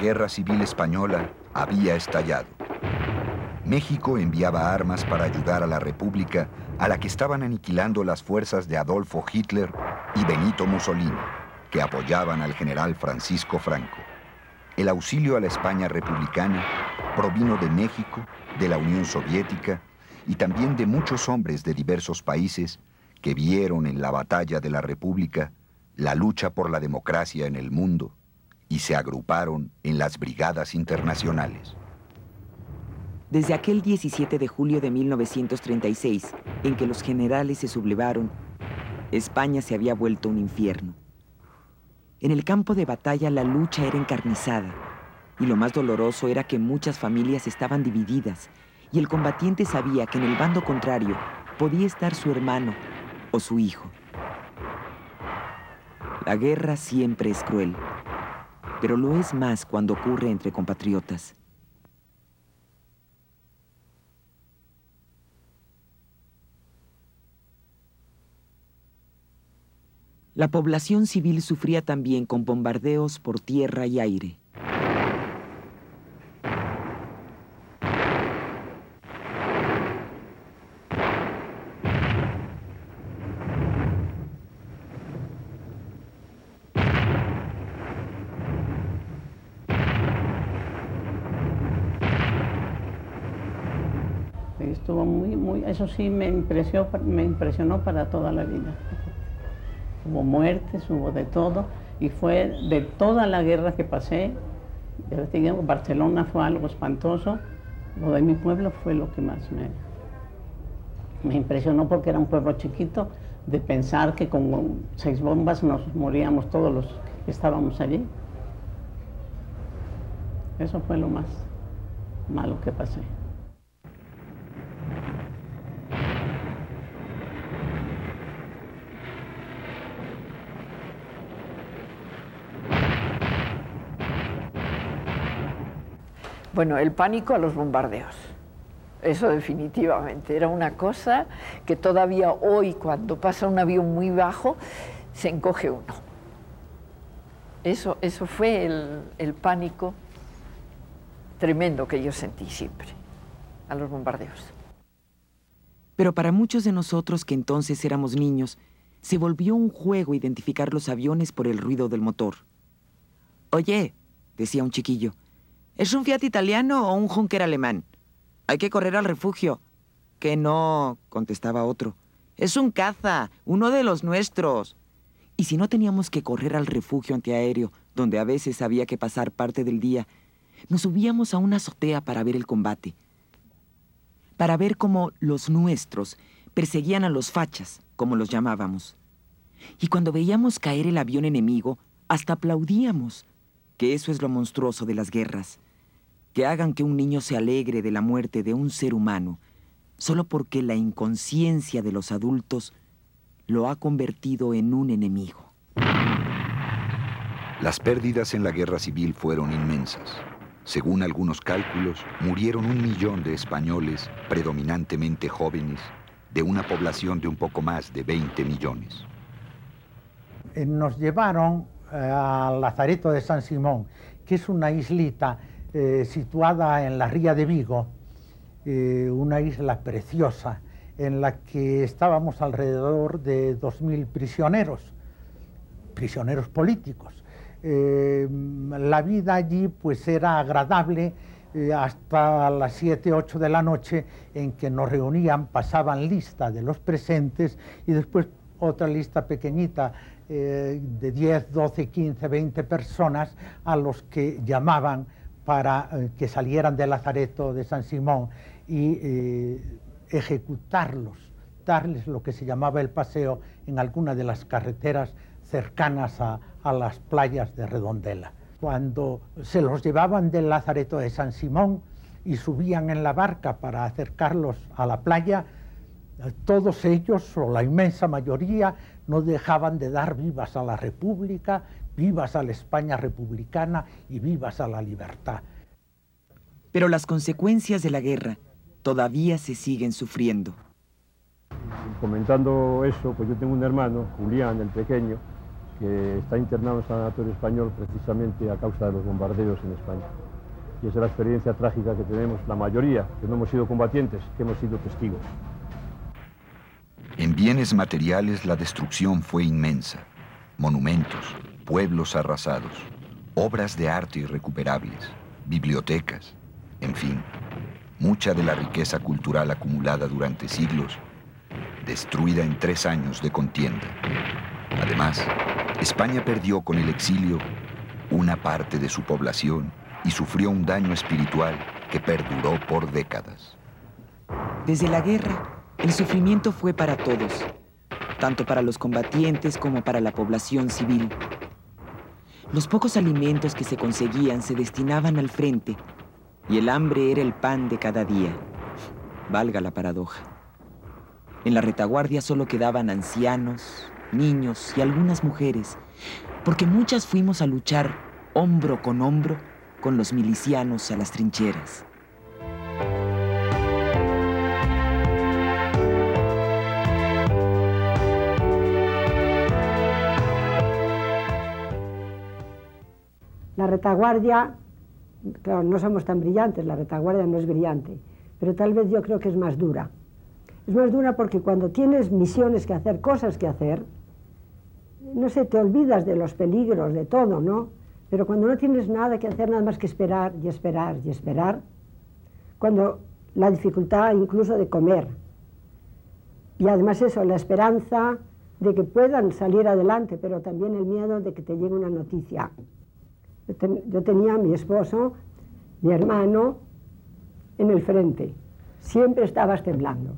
Guerra Civil Española había estallado. México enviaba armas para ayudar a la República a la que estaban aniquilando las fuerzas de Adolfo Hitler y Benito Mussolini, que apoyaban al general Francisco Franco. El auxilio a la España republicana provino de México, de la Unión Soviética y también de muchos hombres de diversos países que vieron en la batalla de la República la lucha por la democracia en el mundo y se agruparon en las brigadas internacionales. Desde aquel 17 de julio de 1936, en que los generales se sublevaron, España se había vuelto un infierno. En el campo de batalla la lucha era encarnizada y lo más doloroso era que muchas familias estaban divididas y el combatiente sabía que en el bando contrario podía estar su hermano o su hijo. La guerra siempre es cruel, pero lo es más cuando ocurre entre compatriotas. La población civil sufría también con bombardeos por tierra y aire. Estuvo muy, muy, eso sí me impresionó, para toda la vida hubo muertes, hubo de todo, y fue de toda la guerra que pasé, Barcelona fue algo espantoso, lo de mi pueblo fue lo que más me, me impresionó porque era un pueblo chiquito, de pensar que con seis bombas nos moríamos todos los que estábamos allí. Eso fue lo más malo que pasé. Bueno, el pánico a los bombardeos. Eso definitivamente. Era una cosa que todavía hoy, cuando pasa un avión muy bajo, se encoge uno. Eso, eso fue el, el pánico tremendo que yo sentí siempre a los bombardeos. Pero para muchos de nosotros que entonces éramos niños, se volvió un juego identificar los aviones por el ruido del motor. Oye, decía un chiquillo, ¿Es un Fiat italiano o un Junker alemán? Hay que correr al refugio. Que no, contestaba otro. Es un caza, uno de los nuestros. Y si no teníamos que correr al refugio antiaéreo, donde a veces había que pasar parte del día, nos subíamos a una azotea para ver el combate. Para ver cómo los nuestros perseguían a los fachas, como los llamábamos. Y cuando veíamos caer el avión enemigo, hasta aplaudíamos, que eso es lo monstruoso de las guerras que hagan que un niño se alegre de la muerte de un ser humano, solo porque la inconsciencia de los adultos lo ha convertido en un enemigo. Las pérdidas en la guerra civil fueron inmensas. Según algunos cálculos, murieron un millón de españoles, predominantemente jóvenes, de una población de un poco más de 20 millones. Eh, nos llevaron al Lazareto de San Simón, que es una islita eh, situada en la ría de Vigo, eh, una isla preciosa en la que estábamos alrededor de 2.000 prisioneros, prisioneros políticos. Eh, la vida allí pues era agradable hasta las 7, 8 de la noche en que nos reunían, pasaban lista de los presentes y después otra lista pequeñita de 10, 12, 15, 20 personas a los que llamaban para eh, que salieran de Lazareto de San Simón y eh, ejecutarlos, darles lo que se llamaba el paseo en alguna de las carreteras cercanas a, a las playas de Redondela. Cuando se los llevaban del Lazareto de San Simón y subían en la barca para acercarlos a la playa, todos ellos, o la inmensa mayoría, no dejaban de dar vivas a la República vivas a la España republicana y vivas a la libertad. Pero las consecuencias de la guerra todavía se siguen sufriendo. Comentando eso, pues yo tengo un hermano, Julián, el pequeño, que está internado en el sanatorio español precisamente a causa de los bombardeos en España. Y esa es la experiencia trágica que tenemos la mayoría, que no hemos sido combatientes, que hemos sido testigos. En bienes materiales la destrucción fue inmensa. Monumentos, pueblos arrasados, obras de arte irrecuperables, bibliotecas, en fin, mucha de la riqueza cultural acumulada durante siglos, destruida en tres años de contienda. Además, España perdió con el exilio una parte de su población y sufrió un daño espiritual que perduró por décadas. Desde la guerra, el sufrimiento fue para todos, tanto para los combatientes como para la población civil. Los pocos alimentos que se conseguían se destinaban al frente y el hambre era el pan de cada día. Valga la paradoja. En la retaguardia solo quedaban ancianos, niños y algunas mujeres, porque muchas fuimos a luchar hombro con hombro con los milicianos a las trincheras. Retaguardia, claro, no somos tan brillantes, la retaguardia no es brillante, pero tal vez yo creo que es más dura. Es más dura porque cuando tienes misiones que hacer, cosas que hacer, no sé, te olvidas de los peligros, de todo, ¿no? Pero cuando no tienes nada que hacer, nada más que esperar y esperar y esperar, cuando la dificultad incluso de comer, y además eso, la esperanza de que puedan salir adelante, pero también el miedo de que te llegue una noticia. Yo, tenía a mi esposo, mi hermano, en el frente. Siempre estabas temblando.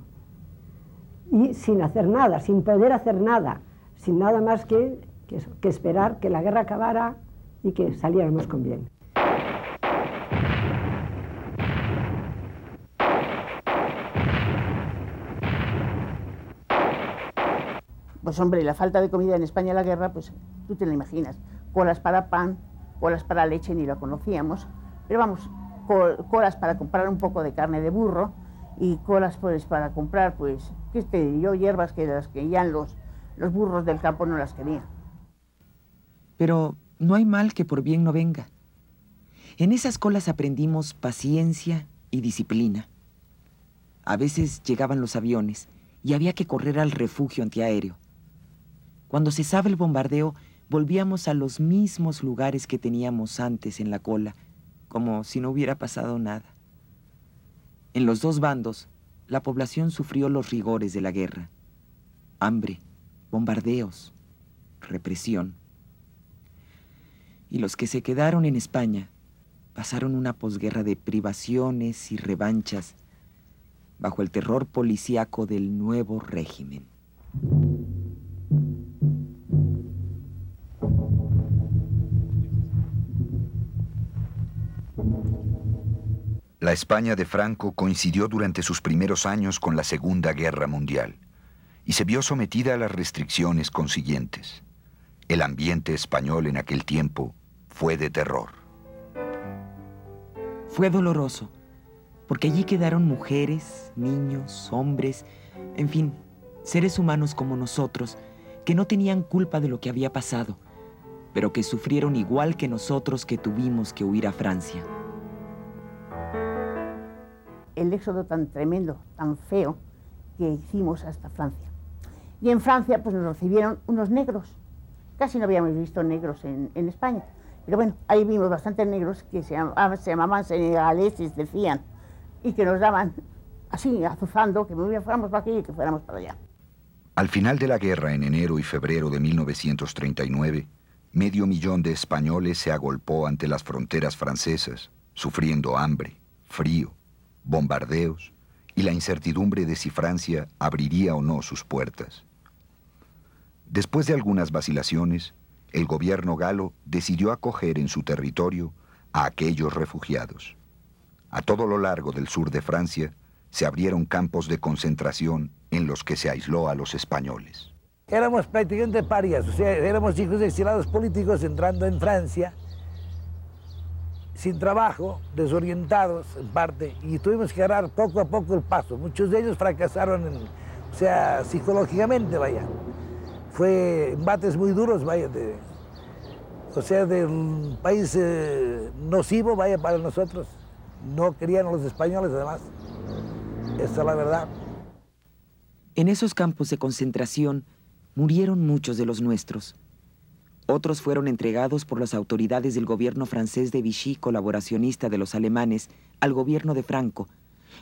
Y sin hacer nada, sin poder hacer nada, sin nada más que, que esperar que la guerra acabara y que saliéramos con bien. Pues hombre, la falta de comida en España en la guerra, pues tú te lo imaginas. Colas para pan, colas para leche, ni lo conocíamos. Pero vamos, colas para comprar un poco de carne de burro y colas pues para comprar, pues, qué te yo, hierbas que las que ya los, los burros del campo no las querían. Pero no hay mal que por bien no venga. En esas colas aprendimos paciencia y disciplina. A veces llegaban los aviones y había que correr al refugio antiaéreo. Cuando cesaba el bombardeo, volvíamos a los mismos lugares que teníamos antes en la cola, como si no hubiera pasado nada. En los dos bandos, la población sufrió los rigores de la guerra. Hambre, bombardeos, represión y los que se quedaron en España pasaron una posguerra de privaciones y revanchas bajo el terror policíaco del nuevo régimen. La España de Franco coincidió durante sus primeros años con la Segunda Guerra Mundial y se vio sometida a las restricciones consiguientes. El ambiente español en aquel tiempo fue de terror. Fue doloroso, porque allí quedaron mujeres, niños, hombres, en fin, seres humanos como nosotros, que no tenían culpa de lo que había pasado, pero que sufrieron igual que nosotros que tuvimos que huir a Francia. El éxodo tan tremendo, tan feo, que hicimos hasta Francia. Y en Francia pues nos recibieron unos negros. Casi no habíamos visto negros en, España. Pero bueno, ahí vimos bastantes negros que se, llamaban, se llamaban senegaleses, decían, y que nos daban así, azuzando, que fuéramos para aquí y que fuéramos para allá. Al final de la guerra, en enero y febrero de 1939, medio millón de españoles se agolpó ante las fronteras francesas, sufriendo hambre, frío, bombardeos y la incertidumbre de si Francia abriría o no sus puertas. Después de algunas vacilaciones, el gobierno galo decidió acoger en su territorio a aquellos refugiados. A todo lo largo del sur de Francia se abrieron campos de concentración en los que se aisló a los españoles. Éramos prácticamente parias, o sea, éramos hijos de exilados políticos entrando en Francia, sin trabajo, desorientados en parte, y tuvimos que agarrar poco a poco el paso. Muchos de ellos fracasaron, o sea, psicológicamente, vaya fue embates muy duros, vaya, de, o sea, de un país eh, nocivo, vaya, para nosotros. No querían los españoles, además. Esa es la verdad. En esos campos de concentración murieron muchos de los nuestros. Otros fueron entregados por las autoridades del gobierno francés de Vichy, colaboracionista de los alemanes, al gobierno de Franco,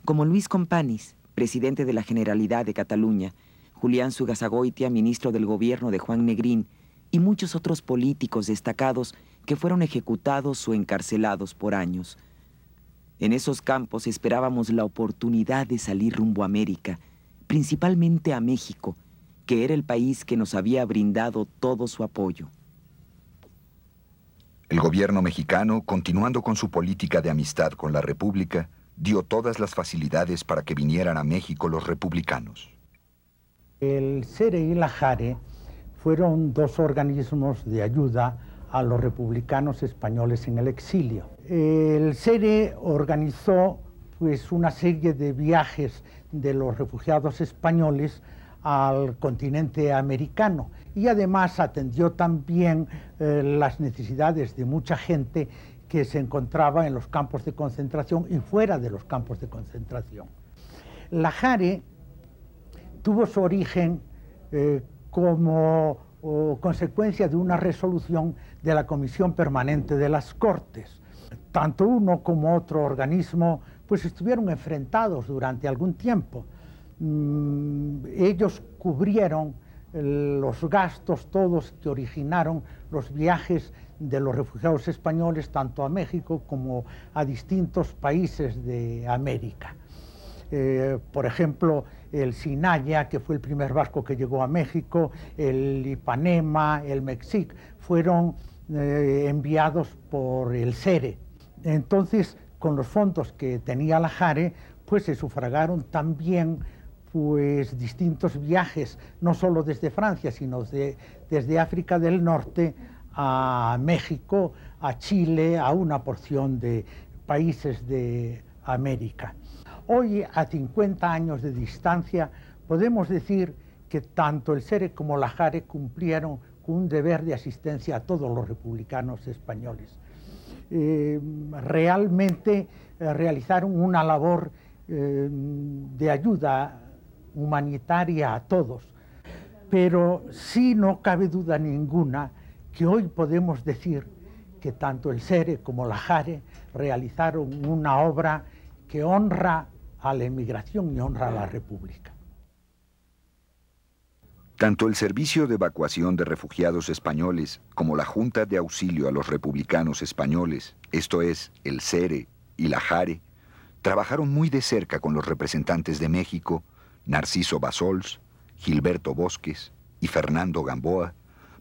como Luis Companys, presidente de la Generalidad de Cataluña, Julián Sugasagoitia, ministro del gobierno de Juan Negrín, y muchos otros políticos destacados que fueron ejecutados o encarcelados por años. En esos campos esperábamos la oportunidad de salir rumbo a América, principalmente a México, que era el país que nos había brindado todo su apoyo. El gobierno mexicano, continuando con su política de amistad con la República, dio todas las facilidades para que vinieran a México los republicanos. El CERE y la JARE fueron dos organismos de ayuda a los republicanos españoles en el exilio. El CERE organizó pues, una serie de viajes de los refugiados españoles al continente americano y además atendió también eh, las necesidades de mucha gente que se encontraba en los campos de concentración y fuera de los campos de concentración. La JARE tuvo su origen eh, como consecuencia de una resolución de la Comisión Permanente de las Cortes. Tanto uno como otro organismo pues estuvieron enfrentados durante algún tiempo. Mm, ellos cubrieron los gastos todos que originaron los viajes de los refugiados españoles tanto a México como a distintos países de América. Eh, por ejemplo, el Sinaya, que fue el primer barco que llegó a México, el Ipanema, el Mexic, fueron eh, enviados por el CERE. Entonces, con los fondos que tenía la JARE, pues se sufragaron también pues distintos viajes, no solo desde Francia, sino desde África del Norte a México, a Chile, a una porción de países de América. Hoy, a 50 años de distancia, podemos decir que tanto el SERE como la JARE cumplieron con un deber de asistencia a todos los republicanos españoles. Eh, realmente eh, realizaron una labor eh, de ayuda humanitaria a todos. Pero sí no cabe duda ninguna que hoy podemos decir que tanto el SERE como la JARE realizaron una obra que honra a la emigración y honra a la República. Tanto el Servicio de Evacuación de Refugiados Españoles como la Junta de Auxilio a los Republicanos Españoles, esto es, el CERE y la JARE, trabajaron muy de cerca con los representantes de México Narciso Basols, Gilberto Bosques y Fernando Gamboa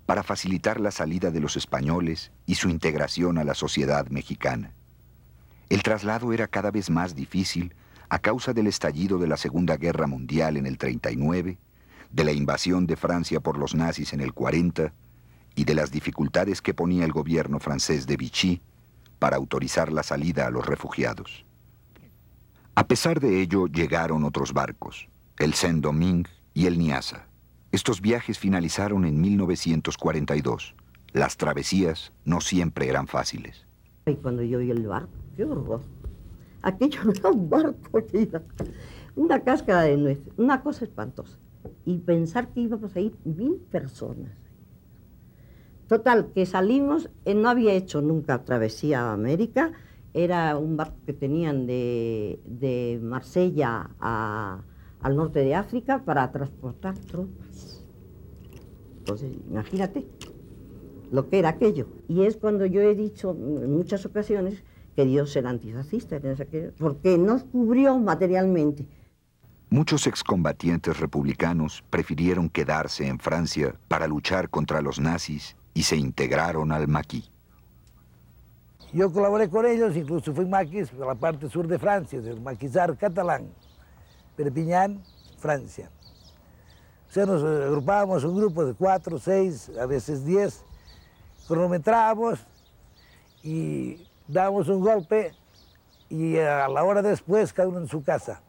para facilitar la salida de los españoles y su integración a la sociedad mexicana. El traslado era cada vez más difícil a causa del estallido de la Segunda Guerra Mundial en el 39, de la invasión de Francia por los nazis en el 40 y de las dificultades que ponía el gobierno francés de Vichy para autorizar la salida a los refugiados. A pesar de ello, llegaron otros barcos el Saint-Domingue y el Niasa. Estos viajes finalizaron en 1942. Las travesías no siempre eran fáciles. Y cuando yo vi el barco, qué horror. Aquello no era un barco, una cáscara de nuez, una cosa espantosa. Y pensar que íbamos a ir mil personas. Total, que salimos, eh, no había hecho nunca travesía a América, era un barco que tenían de Marsella a, al norte de África para transportar tropas. Entonces, imagínate lo que era aquello. Y es cuando yo he dicho en muchas ocasiones que Dios era antifascista, porque nos cubrió materialmente. Muchos excombatientes republicanos prefirieron quedarse en Francia para luchar contra los nazis y se integraron al maquis. Yo colaboré con ellos, incluso fui maquis de la parte sur de Francia, del maquisar catalán. Perpiñán, Francia. O sea, nos agrupábamos un grupo de cuatro, seis, a veces diez, cronometrábamos y dábamos un golpe y a la hora después cada uno en su casa.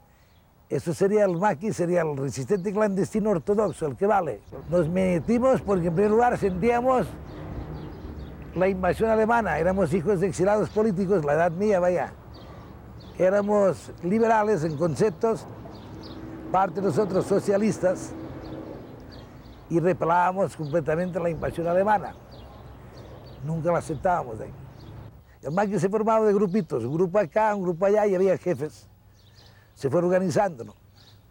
Eso sería el maquis, sería el resistente clandestino ortodoxo, el que vale. Nos metimos porque en primer lugar sentíamos la invasión alemana, éramos hijos de exilados políticos, la edad mía, vaya. Éramos liberales en conceptos, parte de nosotros socialistas, y repelábamos completamente la invasión alemana. Nunca la aceptábamos ahí. El maquis se formaba de grupitos, un grupo acá, un grupo allá, y había jefes. Se fue organizando, ¿no?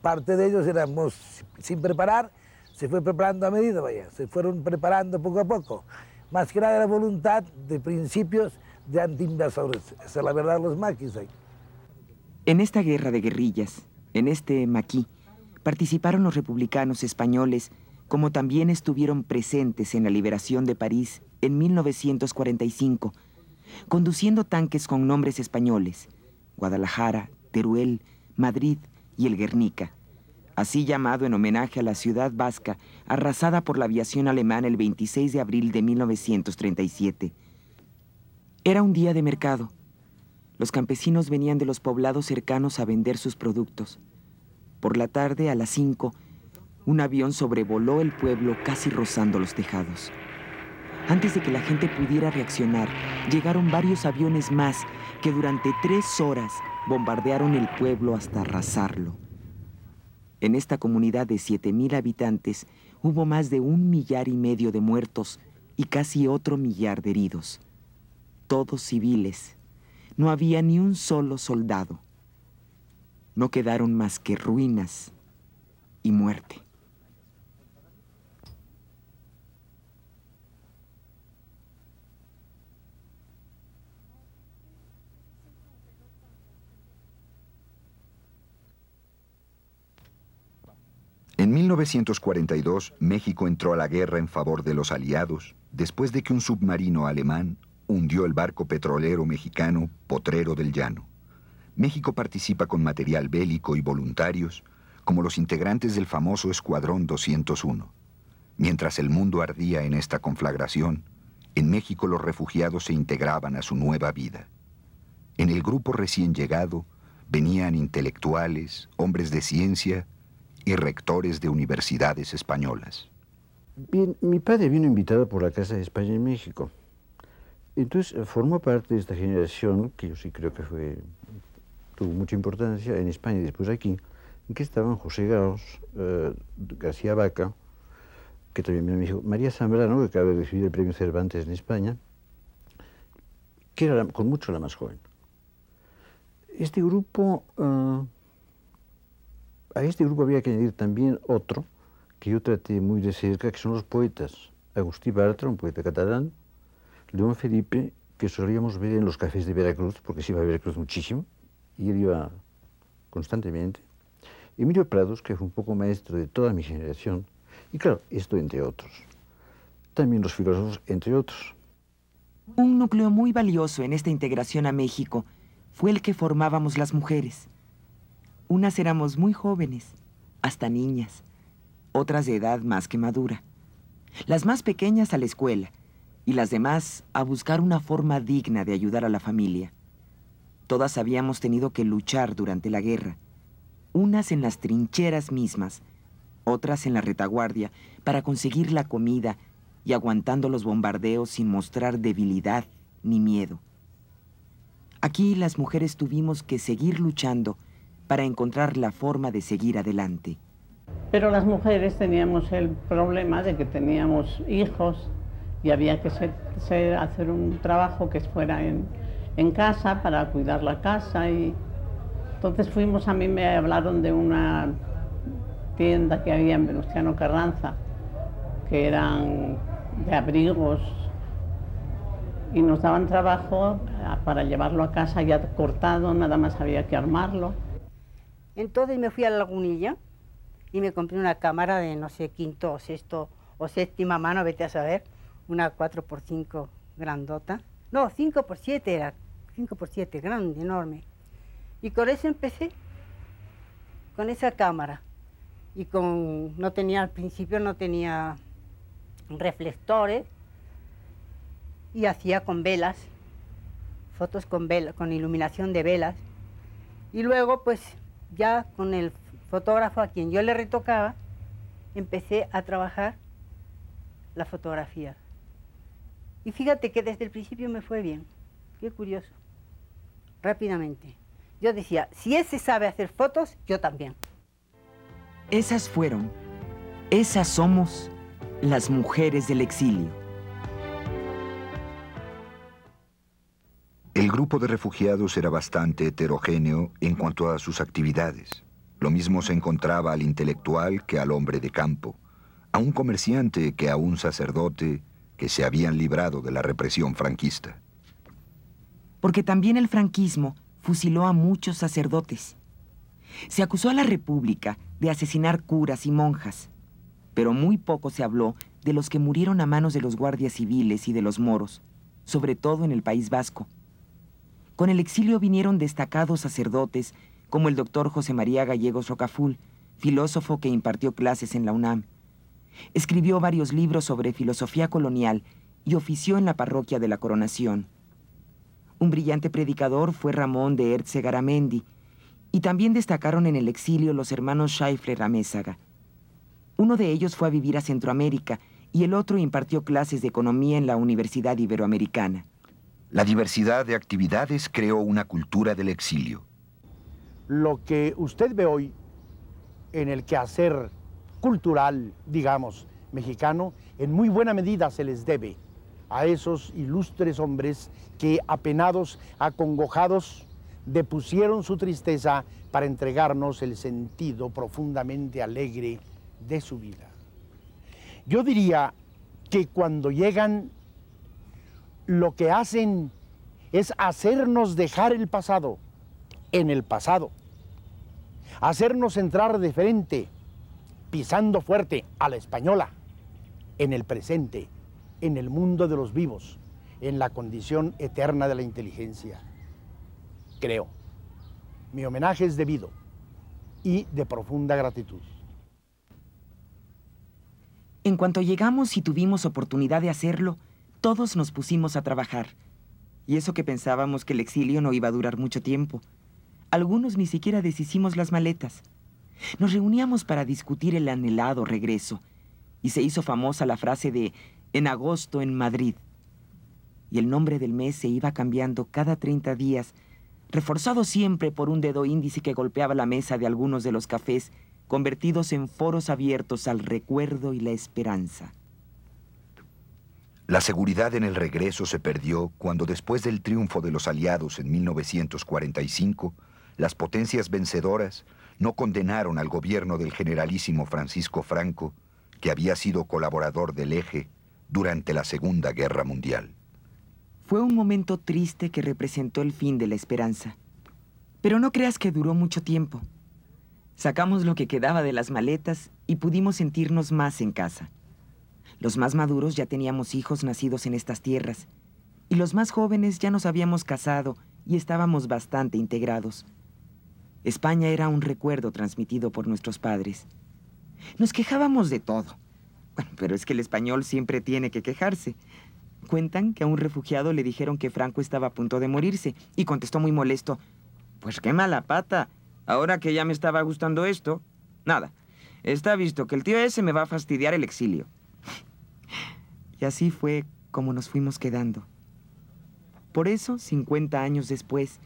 Parte de ellos éramos sin preparar, se fue preparando a medida, vaya, se fueron preparando poco a poco más que nada la voluntad de principios de antiinvasores. Esa es la verdad de los maquis ahí. En esta guerra de guerrillas, en este maquis, participaron los republicanos españoles, como también estuvieron presentes en la liberación de París en 1945, conduciendo tanques con nombres españoles, Guadalajara, Teruel, Madrid y el Guernica así llamado en homenaje a la ciudad vasca arrasada por la aviación alemana el 26 de abril de 1937. Era un día de mercado. Los campesinos venían de los poblados cercanos a vender sus productos. Por la tarde, a las 5, un avión sobrevoló el pueblo casi rozando los tejados. Antes de que la gente pudiera reaccionar, llegaron varios aviones más que durante tres horas bombardearon el pueblo hasta arrasarlo. En esta comunidad de 7.000 habitantes hubo más de un millar y medio de muertos y casi otro millar de heridos. Todos civiles. No había ni un solo soldado. No quedaron más que ruinas y muerte. En 1942, México entró a la guerra en favor de los aliados después de que un submarino alemán hundió el barco petrolero mexicano Potrero del Llano. México participa con material bélico y voluntarios como los integrantes del famoso Escuadrón 201. Mientras el mundo ardía en esta conflagración, en México los refugiados se integraban a su nueva vida. En el grupo recién llegado venían intelectuales, hombres de ciencia, y rectores de universidades españolas. Bien, mi padre vino invitado por la Casa de España en México. Entonces formó parte de esta generación, que yo sí creo que fue, tuvo mucha importancia en España y después aquí, en que estaban José Gaos, eh, García Vaca, que también a México, María Zambrano, que acaba de recibir el premio Cervantes en España, que era con mucho la más joven. Este grupo eh, a este grupo había que añadir también otro que yo traté muy de cerca, que son los poetas. Agustí Bartra, un poeta catalán, León Felipe, que solíamos ver en los cafés de Veracruz, porque se iba a Veracruz muchísimo, y él iba constantemente. Emilio Prados, que fue un poco maestro de toda mi generación, y claro, esto entre otros. También los filósofos, entre otros. Un núcleo muy valioso en esta integración a México fue el que formábamos las mujeres. Unas éramos muy jóvenes, hasta niñas, otras de edad más que madura. Las más pequeñas a la escuela y las demás a buscar una forma digna de ayudar a la familia. Todas habíamos tenido que luchar durante la guerra, unas en las trincheras mismas, otras en la retaguardia, para conseguir la comida y aguantando los bombardeos sin mostrar debilidad ni miedo. Aquí las mujeres tuvimos que seguir luchando para encontrar la forma de seguir adelante. Pero las mujeres teníamos el problema de que teníamos hijos y había que hacer un trabajo que fuera en, casa para cuidar la casa y entonces fuimos, a mí me hablaron de una tienda que había en Venustiano Carranza, que eran de abrigos y nos daban trabajo para llevarlo a casa ya cortado, nada más había que armarlo. Entonces me fui a la lagunilla y me compré una cámara de no sé, quinto o sexto o séptima mano, vete a saber, una 4x5 grandota. No, 5x7 era, 5x7, grande, enorme. Y con eso empecé, con esa cámara. Y con, no tenía, al principio no tenía reflectores y hacía con velas, fotos con, vela, con iluminación de velas. Y luego pues ya con el fotógrafo a quien yo le retocaba, empecé a trabajar la fotografía. Y fíjate que desde el principio me fue bien. Qué curioso. Rápidamente. Yo decía, si ese sabe hacer fotos, yo también. Esas fueron, esas somos las mujeres del exilio. El grupo de refugiados era bastante heterogéneo en cuanto a sus actividades. Lo mismo se encontraba al intelectual que al hombre de campo, a un comerciante que a un sacerdote que se habían librado de la represión franquista. Porque también el franquismo fusiló a muchos sacerdotes. Se acusó a la República de asesinar curas y monjas, pero muy poco se habló de los que murieron a manos de los guardias civiles y de los moros, sobre todo en el País Vasco. Con el exilio vinieron destacados sacerdotes como el doctor José María Gallegos Rocaful, filósofo que impartió clases en la UNAM. Escribió varios libros sobre filosofía colonial y ofició en la parroquia de la Coronación. Un brillante predicador fue Ramón de Ertze Garamendi, y también destacaron en el exilio los hermanos Scheifler Amézaga. Uno de ellos fue a vivir a Centroamérica y el otro impartió clases de economía en la Universidad Iberoamericana. La diversidad de actividades creó una cultura del exilio. Lo que usted ve hoy en el quehacer cultural, digamos, mexicano, en muy buena medida se les debe a esos ilustres hombres que, apenados, acongojados, depusieron su tristeza para entregarnos el sentido profundamente alegre de su vida. Yo diría que cuando llegan lo que hacen es hacernos dejar el pasado en el pasado, hacernos entrar de frente, pisando fuerte a la española, en el presente, en el mundo de los vivos, en la condición eterna de la inteligencia. Creo. Mi homenaje es debido y de profunda gratitud. En cuanto llegamos y tuvimos oportunidad de hacerlo, todos nos pusimos a trabajar. Y eso que pensábamos que el exilio no iba a durar mucho tiempo. Algunos ni siquiera deshicimos las maletas. Nos reuníamos para discutir el anhelado regreso. Y se hizo famosa la frase de en agosto en Madrid. Y el nombre del mes se iba cambiando cada 30 días, reforzado siempre por un dedo índice que golpeaba la mesa de algunos de los cafés, convertidos en foros abiertos al recuerdo y la esperanza. La seguridad en el regreso se perdió cuando después del triunfo de los aliados en 1945, las potencias vencedoras no condenaron al gobierno del generalísimo Francisco Franco, que había sido colaborador del eje durante la Segunda Guerra Mundial. Fue un momento triste que representó el fin de la esperanza. Pero no creas que duró mucho tiempo. Sacamos lo que quedaba de las maletas y pudimos sentirnos más en casa. Los más maduros ya teníamos hijos nacidos en estas tierras, y los más jóvenes ya nos habíamos casado y estábamos bastante integrados. España era un recuerdo transmitido por nuestros padres. Nos quejábamos de todo. Bueno, pero es que el español siempre tiene que quejarse. Cuentan que a un refugiado le dijeron que Franco estaba a punto de morirse y contestó muy molesto, pues qué mala pata. Ahora que ya me estaba gustando esto, nada. Está visto que el tío ese me va a fastidiar el exilio. Y así fue como nos fuimos quedando. Por eso, 50 años después,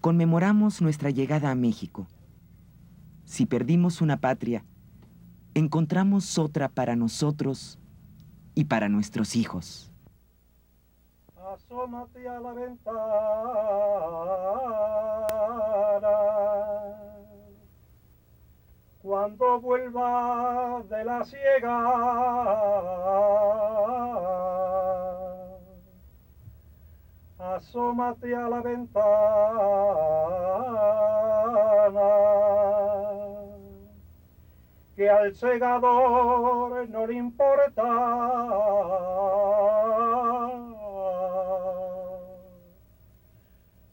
conmemoramos nuestra llegada a México. Si perdimos una patria, encontramos otra para nosotros y para nuestros hijos. Asómate a la ventana cuando vuelva de la ciega. Asómate a la ventana que al segador no le importa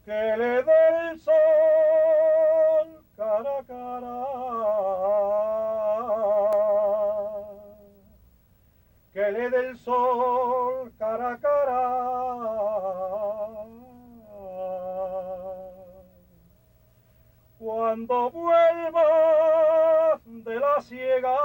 que le dé el sol cara a cara, que le dé el sol cara a cara. cuando vuelva de la ciega.